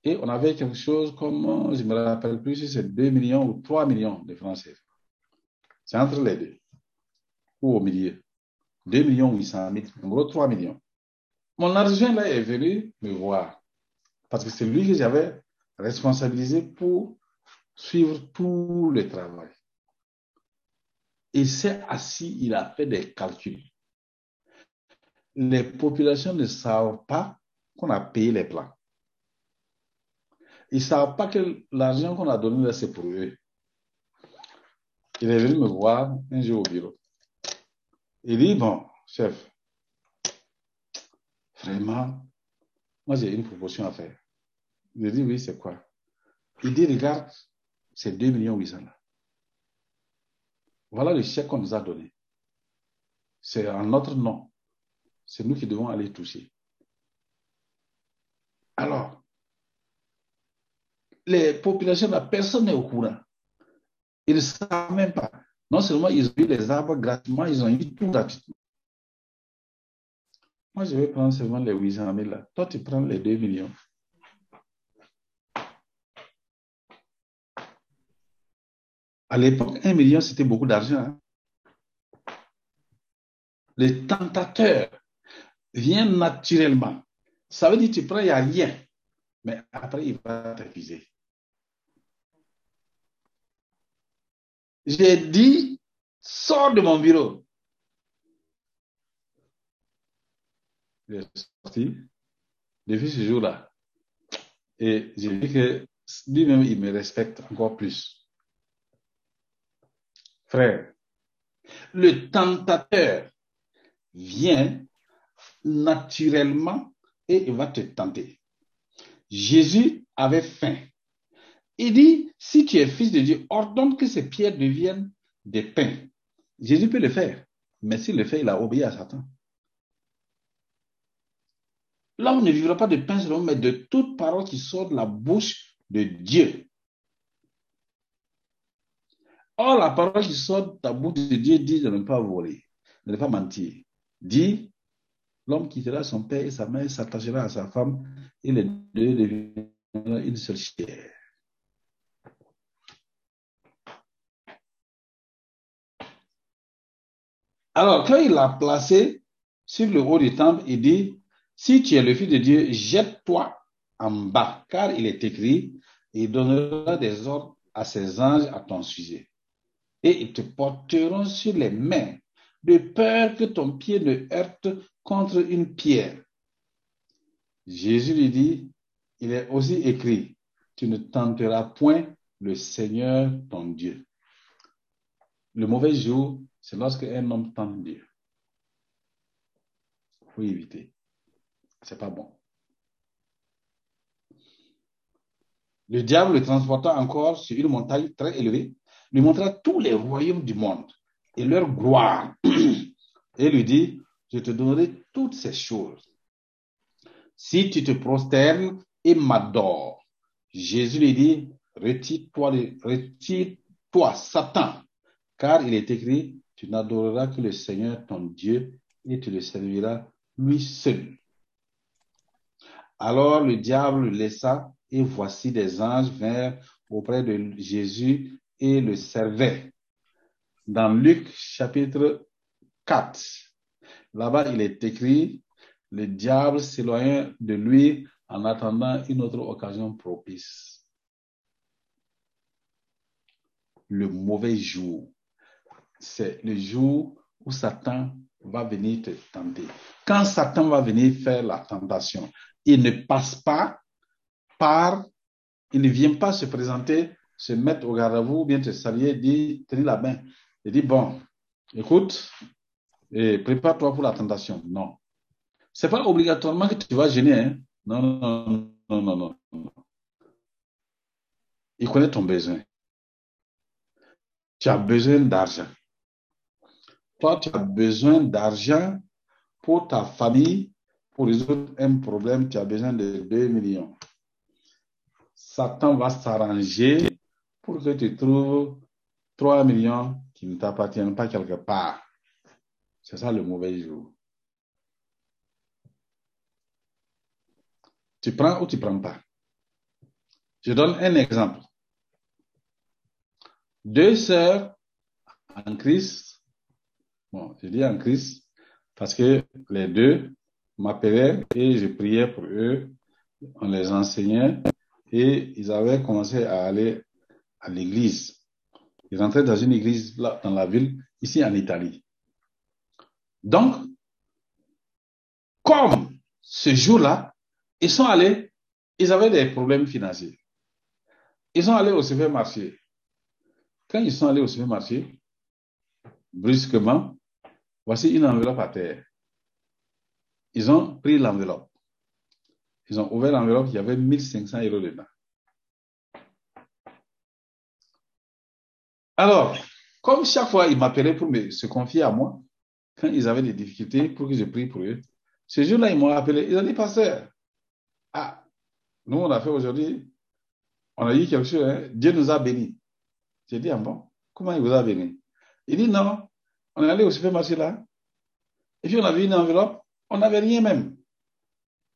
et on avait quelque chose comme, je me rappelle plus si c'est 2 millions ou 3 millions de CFA. C'est entre les deux, ou au milieu. 2 millions 800 000, en gros 3 millions. Mon argent là est venu me voir parce que c'est lui que j'avais responsabilisé pour suivre tout le travail. Il s'est assis, il a fait des calculs. Les populations ne savent pas qu'on a payé les plans. Ils ne savent pas que l'argent qu'on a donné c'est pour eux. Il est venu me voir un jour au bureau. Il dit, bon, chef, vraiment, moi j'ai une proposition à faire. Je dis, oui, c'est quoi? Il dit, regarde, c'est 2 millions 800 là. Voilà le chèque qu'on nous a donné. C'est en notre nom. C'est nous qui devons aller toucher. Alors, les populations, là, personne n'est au courant. Ils ne savent même pas. Non seulement ils ont eu les arbres gratuitement, ils ont eu tout gratuitement. Moi, je vais prendre seulement les 800 000 là. Toi, tu prends les 2 millions. À l'époque, 1 million, c'était beaucoup d'argent. hein. Le tentateur vient naturellement. Ça veut dire que tu prends, il n'y a rien. Mais après, il va t'accuser. J'ai dit, sors de mon bureau. Il est sorti depuis ce jour-là. Et j'ai vu que lui-même, il me respecte encore plus. Frère, le tentateur vient naturellement et il va te tenter. Jésus avait faim. Il dit, si tu es fils de Dieu, ordonne que ces pierres deviennent des pains. Jésus peut le faire, mais s'il le fait, il a obéi à Satan. On ne vivra pas de pain seulement, mais de toute parole qui sort de la bouche de Dieu. Or, la parole qui sort de ta bouche de Dieu dit de ne pas voler, de ne pas mentir. Dit, l'homme quittera son père et sa mère, s'attachera à sa femme, et les deux deviendront une seule chair. Alors, quand il l'a placé sur le haut du temple, il dit, si tu es le fils de Dieu, jette-toi en bas, car il est écrit, il donnera des ordres à ses anges à ton sujet. Et ils te porteront sur les mains, de peur que ton pied ne heurte contre une pierre. Jésus lui dit, il est aussi écrit, tu ne tenteras point le Seigneur ton Dieu. Le mauvais jour, c'est lorsque un homme tente Dieu. Il faut éviter. C'est pas bon. Le diable le transporta encore sur une montagne très élevée, lui montra tous les royaumes du monde et leur gloire, et lui dit, je te donnerai toutes ces choses. Si tu te prosternes et m'adores, Jésus lui dit, retire-toi, Satan, car il est écrit, tu n'adoreras que le Seigneur ton Dieu et tu le serviras lui seul. Alors le diable le laissa et voici des anges vinrent auprès de Jésus et le servaient. Dans Luc chapitre 4, là-bas il est écrit, le diable s'éloigna de lui en attendant une autre occasion propice. Le mauvais jour, c'est le jour où Satan va venir te tenter. Quand Satan va venir faire la tentation, il ne passe pas par, il ne vient pas se présenter, se mettre au garde à vous, bien te saluer, dire, tenir la main. Il dit, bon, écoute, et prépare-toi pour la tentation. Non. C'est pas obligatoirement que tu vas gêner. Hein? Non, non, non, non, non, non. Il connaît ton besoin. Tu as besoin d'argent. Toi, tu as besoin d'argent pour ta famille, pour résoudre un problème, tu as besoin de 2 millions. Satan va s'arranger pour que tu trouves 3 millions qui ne t'appartiennent pas quelque part. C'est ça le mauvais jour. Tu prends ou tu ne prends pas. Je donne un exemple. Deux sœurs en Christ, bon, je dis en Christ parce que les deux m'appelaient et je priais pour eux, on les enseignait et ils avaient commencé à aller à l'église. Ils rentraient dans une église là, dans la ville, ici en Italie. Donc, comme ce jour-là, ils sont allés, ils avaient des problèmes financiers. Ils sont allés au supermarché. Quand ils sont allés au supermarché, brusquement, voici une enveloppe à terre. Ils ont pris l'enveloppe. Ils ont ouvert l'enveloppe, il y avait 1500 euros dedans. Alors, comme chaque fois, ils m'appelaient pour me, se confier à moi, quand ils avaient des difficultés, pour que je prie pour eux, ce jour-là, ils m'ont appelé. Ils ont dit, pasteur, ah, nous, on a fait aujourd'hui, on a dit quelque chose, hein, Dieu nous a bénis. J'ai dit, ah bon, comment il vous a bénis? Il dit, non, on est allé au supermarché là, et puis on avait une enveloppe, on n'avait rien même.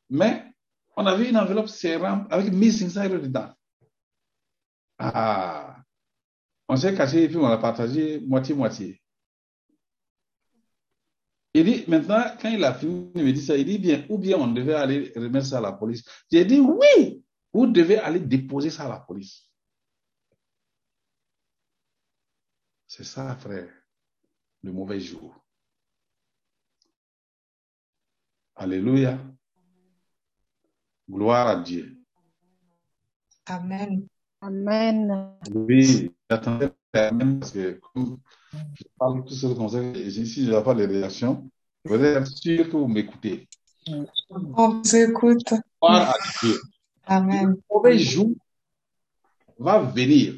Mais on avait une enveloppe serrante avec 1500 euros dedans. Ah, on s'est caché et puis on a partagé moitié-moitié. Il dit, maintenant, quand il a fini, il me dit ça, il dit bien, ou bien on devait aller remettre ça à la police. J'ai dit, oui, vous devez aller déposer ça à la police. C'est ça, frère, le mauvais jour. Alléluia. Gloire à Dieu. Amen. Amen. Oui, j'attendais parce que je parle tout seul comme ça, et si je n'ai pas les réactions, je voudrais être sûr que vous m'écoutez. On vous écoute. Amen. Le mauvais jour va venir.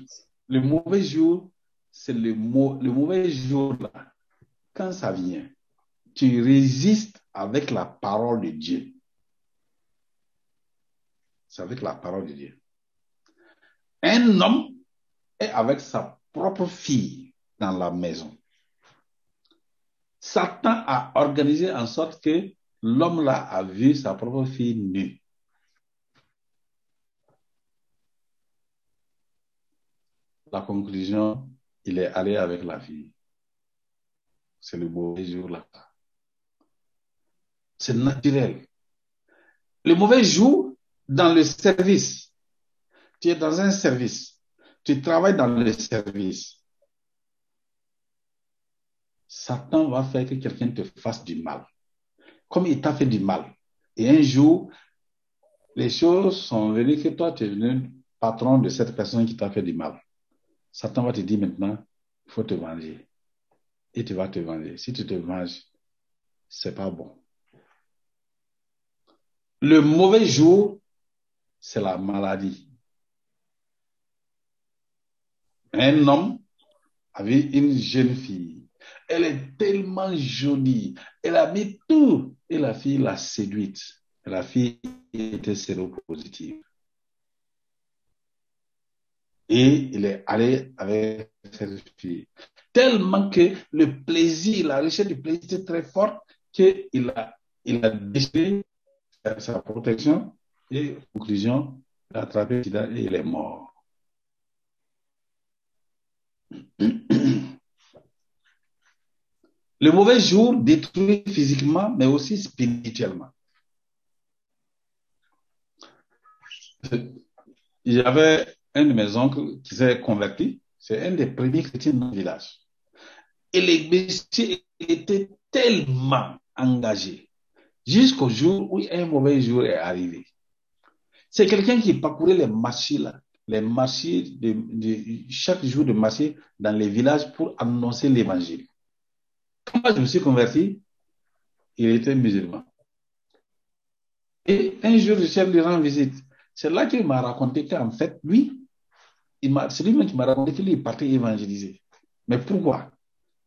Le mauvais jour, c'est le, le mauvais jour là. Quand ça vient, tu résistes avec la parole de Dieu. C'est avec la parole de Dieu. Un homme avec sa propre fille dans la maison. Satan a organisé en sorte que l'homme là a vu sa propre fille nue. La conclusion, il est allé avec la fille. C'est le mauvais jour là. C'est naturel. Le mauvais jour dans le service. Tu es dans un service. Tu travailles dans le service. Satan va faire que quelqu'un te fasse du mal. Comme il t'a fait du mal. Et un jour, les choses sont venues que toi, tu es devenu patron de cette personne qui t'a fait du mal. Satan va te dire maintenant, il faut te venger. Et tu vas te venger. Si tu te venges, c'est pas bon. Le mauvais jour, c'est la maladie. Un homme avait une jeune fille. Elle est tellement jolie. Elle a mis tout. Et la fille l'a séduite. La fille était séropositive. Et il est allé avec cette fille. Tellement que le plaisir, la recherche du plaisir était très forte qu'il a, il a décidé sa protection et, conclusion, il a attrapé et il est mort. Le mauvais jour détruit physiquement, mais aussi spirituellement. Il y avait un de mes oncles qui s'est converti. C'est un des premiers chrétiens dans le village. Et l'église était tellement engagé jusqu'au jour où un mauvais jour est arrivé. C'est quelqu'un qui parcourait les marchés là, les marchés de, chaque jour de marché dans les villages pour annoncer l'évangile. Quand je me suis converti, il était musulman. Et un jour, le chef lui rend visite. C'est là qu'il m'a raconté qu'en fait, lui, c'est lui-même qui m'a raconté qu'il parti évangéliser. Mais pourquoi?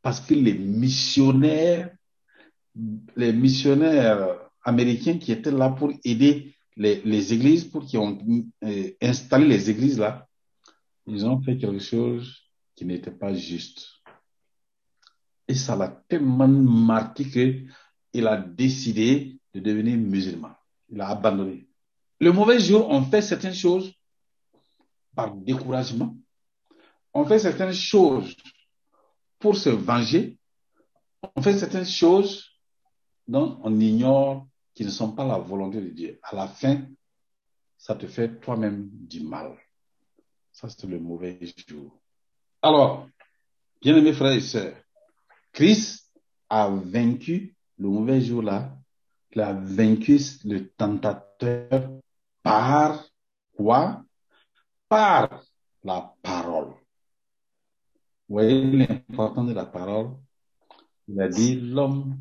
Parce que les missionnaires, les missionnaires américains qui étaient là pour aider les, églises, pour qui ont euh, installé les églises là, ils ont fait quelque chose qui n'était pas juste. Et ça l'a tellement marqué qu'il a décidé de devenir musulman. Il a abandonné. Le mauvais jour, on fait certaines choses par découragement. On fait certaines choses pour se venger. On fait certaines choses dont on ignore qu'ils ne sont pas la volonté de Dieu. À la fin, ça te fait toi-même du mal. Ça, c'est le mauvais jour. Alors, bien aimés frères et sœurs, Christ a vaincu le mauvais jour là. Il a vaincu le tentateur par quoi? Par la parole. Vous voyez l'importance de la parole? Il a dit, l'homme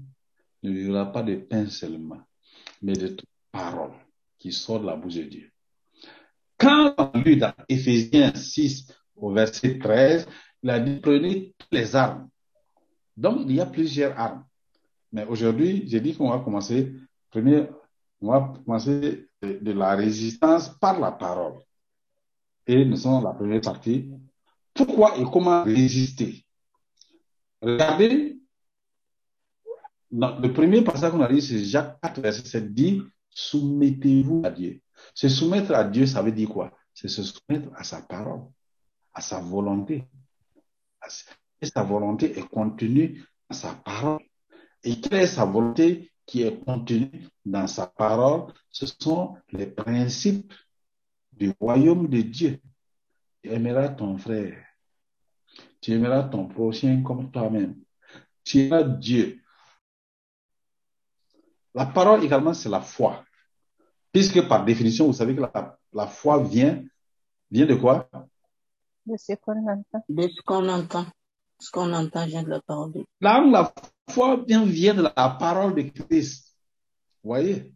ne vivra pas de pain seulement, mais de toute parole qui sort de la bouche de Dieu. Quand on lit dans Ephésiens 6 au verset 13, il a dit, prenez toutes les armes. Donc, il y a plusieurs armes. Mais aujourd'hui, j'ai dit qu'on va commencer, premier, on va commencer de, de, la résistance par la parole. Et nous sommes la première partie. Pourquoi et comment résister? Regardez, le premier passage qu'on a dit, c'est Jacques 4, verset 7, dit, soumettez-vous à Dieu. Se soumettre à Dieu, ça veut dire quoi? C'est se soumettre à sa parole, à sa volonté. Et sa volonté est contenue dans sa parole. Et quelle est sa volonté qui est contenue dans sa parole? Ce sont les principes du royaume de Dieu. Tu aimeras ton frère. Tu aimeras ton prochain comme toi-même. Tu aimeras Dieu. La parole également, c'est la foi. Puisque par définition, vous savez que la, la foi vient, vient de quoi? De ce qu'on entend. De ce qu'on entend. Ce qu'on entend vient de la parole de Dieu. Là, la foi vient, vient de la parole de Christ. Vous voyez?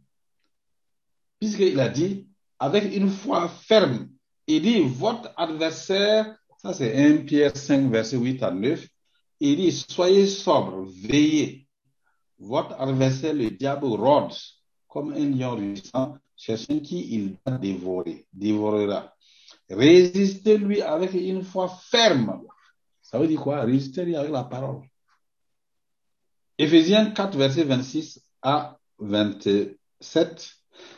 Puisqu'il a dit, avec une foi ferme, il dit, votre adversaire, ça c'est 1 Pierre 5, verset 8 à 9, il dit, soyez sobre, veillez. Votre adversaire, le diable, rôde comme un lion rugissant, cherchant qui il va dévorer, dévorera. Résistez-lui avec une foi ferme, Ça veut dire quoi? Résister avec la parole. Éphésiens 4, verset 26 à 27.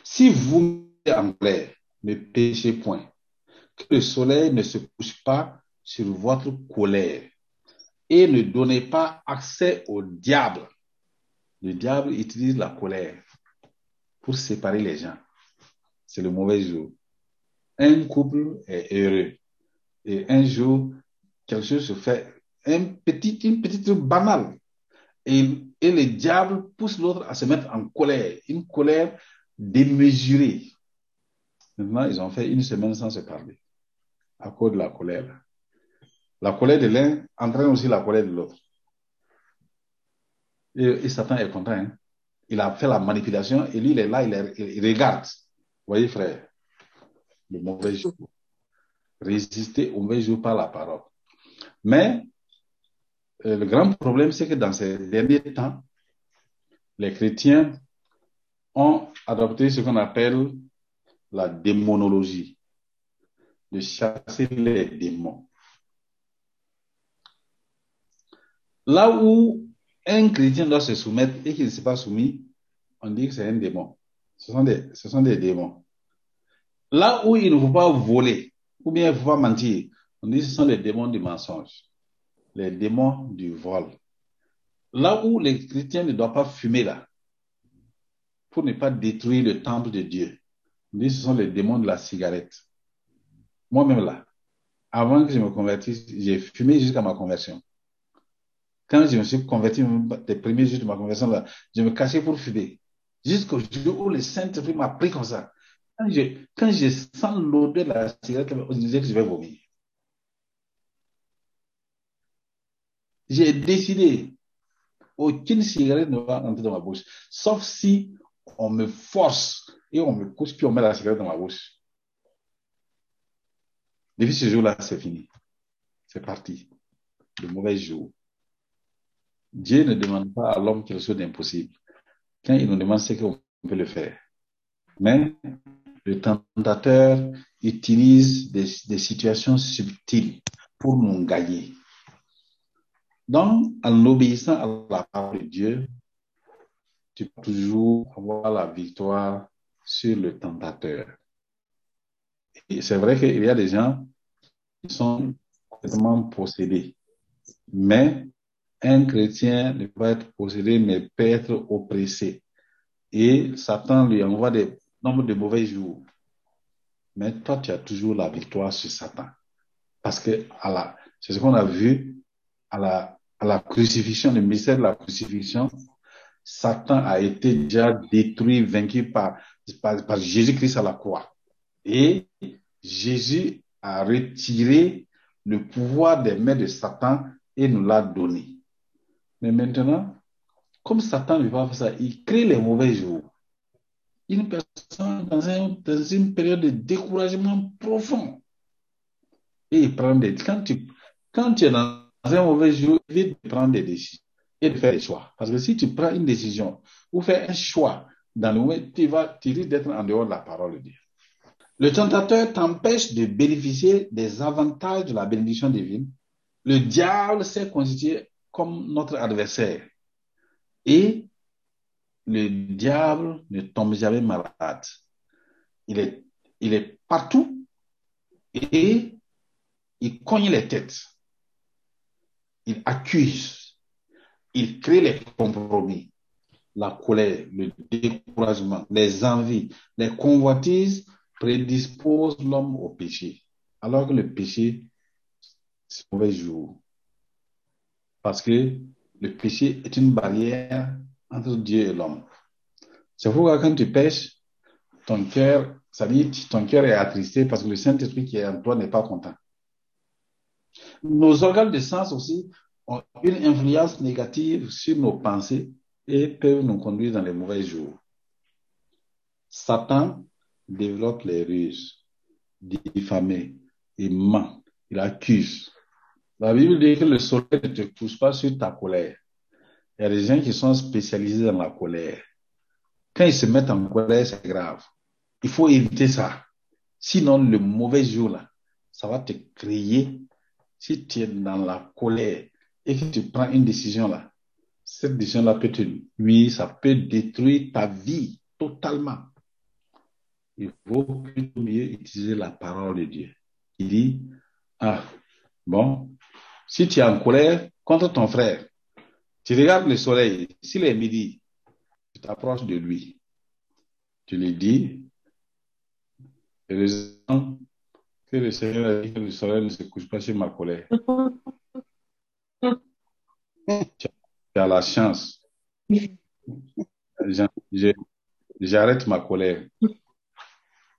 Si vous en clair, ne péchez point. Que le soleil ne se couche pas sur votre colère et ne donnez pas accès au diable. Le diable utilise la colère pour séparer les gens. C'est le mauvais jour. Un couple est heureux et un jour, quelque chose se fait, un petit, une petite banale. Et, et le diable pousse l'autre à se mettre en colère, une colère démesurée. Maintenant, ils ont fait une semaine sans se parler à cause de la colère. La colère de l'un entraîne aussi la colère de l'autre. Et, Satan est content. Hein? Il a fait la manipulation et lui, il est là, il, est, il voyez, frère, le mauvais jour. Résister au mauvais jour par la parole. Mais euh, le grand problème, c'est que dans ces derniers temps, les chrétiens ont adopté ce qu'on appelle la démonologie, de chasser les démons. Là où un chrétien doit se soumettre et qu'il ne s'est pas soumis, on dit que c'est un démon. Ce sont, des, ce sont des démons. Là où il ne faut pas voler, ou bien il pas mentir, on dit que ce sont les démons du mensonge, les démons du vol. Là où les chrétiens ne doivent pas fumer là, pour ne pas détruire le temple de Dieu, on dit que ce sont les démons de la cigarette. Moi-même là, avant que je me convertisse, j'ai fumé jusqu'à ma conversion. Quand je me suis converti, les premiers jours de ma conversion, là, je me cachais pour fumer. Jusqu'au jour où le Saint-Esprit m'a pris comme ça. Quand je, quand je sens l'odeur de la cigarette, je disais que je vais vomir. J'ai décidé, aucune cigarette ne va entrer dans ma bouche, sauf si on me force et on me couche, puis on met la cigarette dans ma bouche. Depuis ce jour-là, c'est fini. C'est parti. Le mauvais jour. Dieu ne demande pas à l'homme quelque chose d'impossible. Quand il nous demande, c'est qu'on peut le faire. Mais le tentateur utilise des, situations subtiles pour nous gagner. Donc, en obéissant à la parole de Dieu, tu peux toujours avoir la victoire sur le tentateur. C'est vrai qu'il y a des gens qui sont complètement possédés. Mais un chrétien ne peut pas être possédé, mais peut être oppressé. Et Satan lui envoie des nombres de mauvais jours. Mais toi, tu as toujours la victoire sur Satan. Parce que c'est ce qu'on a vu à la, crucifixion, le mystère de la crucifixion. Satan a été déjà détruit, vaincu par, par Jésus-Christ à la croix. Et Jésus a retiré le pouvoir des mains de Satan et nous l'a donné. Mais maintenant, comme Satan ne veut pas faire ça, il crée les mauvais jours. Une personne dans, dans une période de découragement profond. Et il prend des. Quand tu, quand tu es dans un mauvais jour, évite de prendre des décisions et de faire des choix. Parce que si tu prends une décision ou fais un choix dans le moment, tu vas, tu risques d'être en dehors de la parole de Dieu. Le tentateur t'empêche de bénéficier des avantages de la bénédiction divine. Le diable s'est constitué comme notre adversaire. Et le diable ne tombe jamais malade. Il est, il est partout et il cogne les têtes. Il accuse. Il crée les compromis. La colère, le découragement, les envies, les convoitises prédisposent l'homme au péché. Alors que le péché, c'est mauvais jour. Parce que le péché est une barrière entre Dieu et l'homme. C'est pourquoi quand tu pêches, ton cœur, ça dit, ton cœur est attristé parce que le Saint-Esprit qui est en toi n'est pas content. Nos organes de sens aussi ont une influence négative sur nos pensées et peuvent nous conduire dans les mauvais jours. Satan développe les ruses, diffamer, il ment, il accuse. La Bible dit que le soleil ne te pousse pas sur ta colère. Il y a des gens qui sont spécialisés dans la colère. Quand ils se mettent en colère, c'est grave. Il faut éviter ça. Sinon, le mauvais jour, là, ça va te créer si tu es dans la colère et que tu prends une décision là, cette décision-là peut te nuire, ça peut détruire ta vie totalement. Il vaut mieux utiliser la parole de Dieu. Il dit, ah, bon, si tu es en colère contre ton frère, tu regardes le soleil, s'il est midi, tu t'approches de lui. Tu lui dis, heureusement que le Seigneur a dit que le soleil ne se couche pas sur ma colère. tu as la chance. J'arrête ma colère.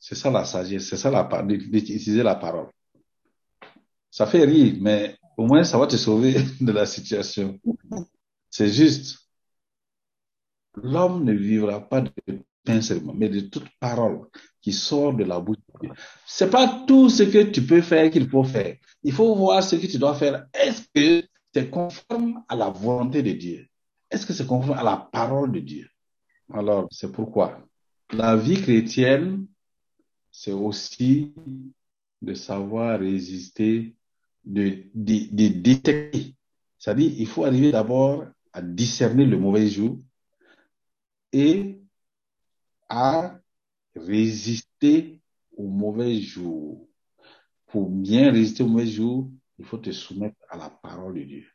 C'est ça la sagesse, c'est ça la d'utiliser la parole. Ça fait rire, mais au moins ça va te sauver de la situation. C'est juste. L'homme ne vivra pas de pain seulement, mais de toute parole qui sort de la bouche de Dieu. C'est pas tout ce que tu peux faire qu'il faut faire. Il faut voir ce que tu dois faire. Est-ce que c'est conforme à la volonté de Dieu? Est-ce que c'est conforme à la parole de Dieu? Alors, c'est pourquoi la vie chrétienne, c'est aussi de savoir résister, de, de, de détecter. C'est-à-dire, il faut arriver d'abord à discerner le mauvais jour et à résister au mauvais jour. Pour bien résister au mauvais jour, il faut te soumettre à la parole de Dieu.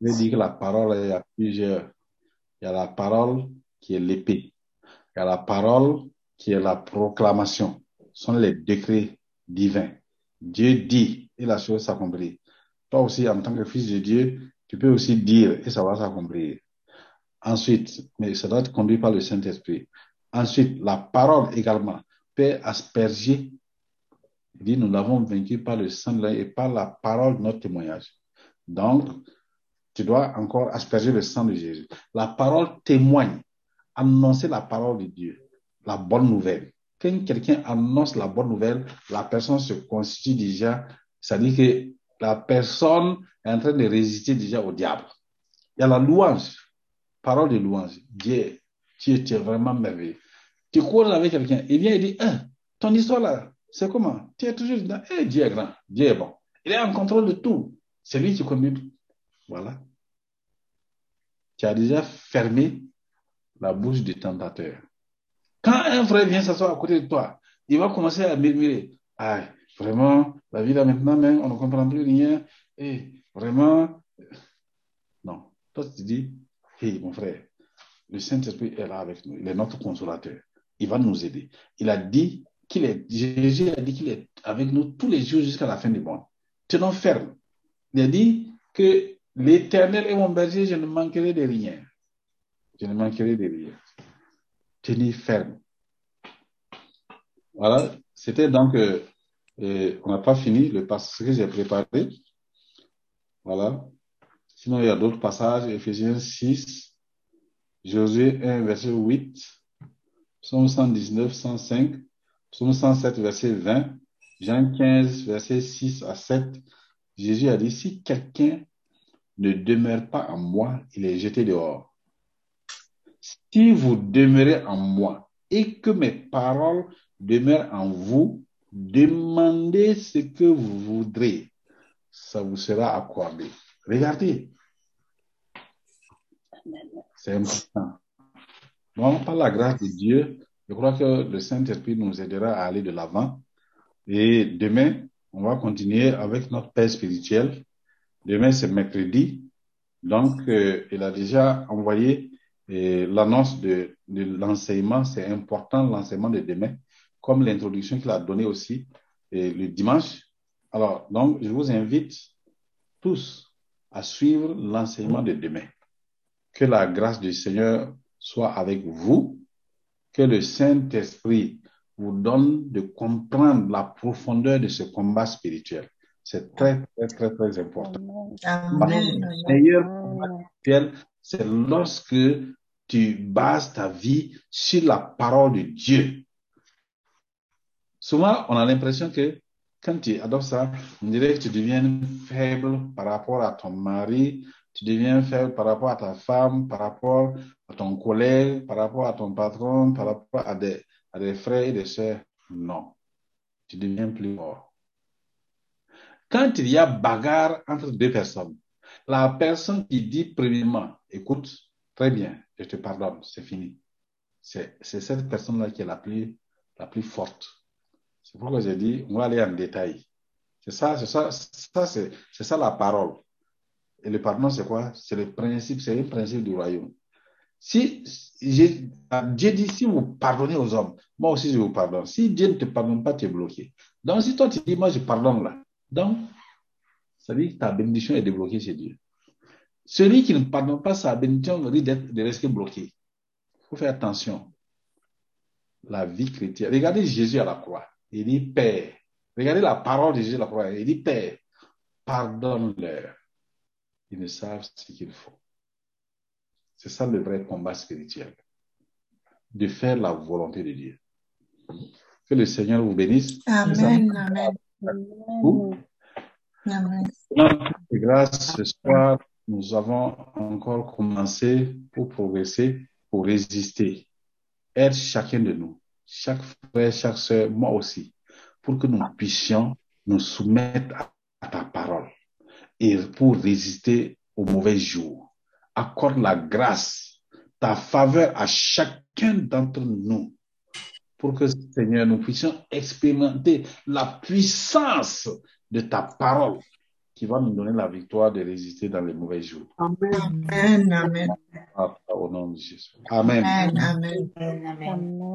Je dire que la parole, il y a plusieurs. Il y a la parole qui est l'épée. Il y a la parole qui est la proclamation. Ce sont les décrets divins. Dieu dit et la chose s'accomplit. Toi aussi, en tant que fils de Dieu, tu peux aussi dire et ça va s'accomplir. Ensuite, mais ça doit être conduit par le Saint-Esprit. Ensuite, la parole également peut asperger. Il dit, nous l'avons vaincu par le sang de et par la parole de notre témoignage. Donc, tu dois encore asperger le sang de Jésus. La parole témoigne, annoncer la parole de Dieu, la bonne nouvelle. Quand quelqu'un annonce la bonne nouvelle, la personne se constitue déjà, c'est-à-dire que la personne est en train de résister déjà au diable. Il y a la louange, parole de louange. Dieu, tu es vraiment merveilleux. Tu cours avec quelqu'un, il vient et dit, hein, ton histoire là, c'est comment? Tu es toujours dans, eh, Dieu est grand, Dieu est bon. Il est en contrôle de tout. C'est lui qui conduit. Voilà. Tu as déjà fermé la bouche du tentateur. Quand un frère vient s'asseoir à côté de toi, il va commencer à murmurer. Ah, vraiment, la vie là maintenant, même, on ne comprend plus rien. Et vraiment, non. Toi, tu dis, hé, mon frère, le Saint-Esprit est là avec nous. Il est notre consolateur. Il va nous aider. Il a dit qu'il est, Jésus a dit qu'il est avec nous tous les jours jusqu'à la fin du monde. Tenons ferme. Il a dit que l'éternel est mon berger, je ne manquerai de rien. Je ne manquerai de rien. Tenez ferme. Voilà. C'était donc, euh, euh, on n'a pas fini le passage que j'ai préparé. Voilà. Sinon, il y a d'autres passages. Ephésiens 6, Josué 1, verset 8, Psaume 119, 105, Psaume 107, verset 20, Jean 15, verset 6 à 7. Jésus a dit, si quelqu'un ne demeure pas en moi, il est jeté dehors. Si vous demeurez en moi et que mes paroles demeurent en vous, demandez ce que vous voudrez. Ça vous sera accordé. Regardez. C'est important. Donc, par la grâce de Dieu, je crois que le Saint-Esprit nous aidera à aller de l'avant. Et demain, on va continuer avec notre Père spirituel. Demain, c'est mercredi. Donc, euh, il a déjà envoyé euh, l'annonce de l'enseignement. C'est important, l'enseignement de demain, comme l'introduction qu'il a donnée aussi euh, le dimanche. Alors, donc, je vous invite tous à suivre l'enseignement de demain. Que la grâce du Seigneur soit avec vous, que le Saint-Esprit vous donne de comprendre la profondeur de ce combat spirituel. C'est très, très, très, très important. Amen. Le meilleur combat spirituel, c'est lorsque tu bases ta vie sur la parole de Dieu. Souvent, on a l'impression que quand tu adoptes ça, on dirait que tu deviens faible par rapport à ton mari, tu deviens faible par rapport à ta femme, par rapport à ton collègue, par rapport à ton patron, par rapport à des, frères et des sœurs. Non. Tu deviens plus fort. Quand il y a bagarre entre deux personnes, la personne qui dit premièrement, écoute, très bien, je te pardonne, c'est fini. C'est c'est cette personne-là qui est la plus, la plus forte. C'est pourquoi j'ai dit, on va aller en détail. C'est ça, c'est ça, ça c'est ça la parole. Et le pardon, c'est quoi? C'est le principe, c'est le principe du royaume. Si Dieu dit, si vous pardonnez aux hommes, moi aussi je vous pardonne. Si Dieu ne te pardonne pas, tu es bloqué. Donc, si toi tu dis, moi je pardonne là, donc, ça veut dire que ta bénédiction est débloquée chez Dieu. Celui qui ne pardonne pas sa bénédiction risque de rester bloqué. Il faut faire attention. La vie chrétienne. Regardez Jésus à la croix. Il dit, Père. Regardez la parole de Jésus la croix. Il dit, Père, pardonne-leur. Ils ne savent ce qu'il faut. C'est ça le vrai combat spirituel. De faire la volonté de Dieu. Que le Seigneur vous bénisse. Amen. Amen. Vous. Amen. Et grâce ce soir, nous avons encore commencé pour progresser, pour résister. Aide chacun de nous, chaque frère, chaque sœur, moi aussi, pour que nous puissions nous soumettre à, ta parole et pour résister aux mauvais jours. Accorde la grâce, ta faveur à chacun d'entre nous pour que, Seigneur, nous puissions expérimenter la puissance de ta parole qui va nous donner la victoire de résister dans les mauvais jours. Amen. Amen. Au nom de Jésus. Amen. Amen. Amen. Amen. Amen.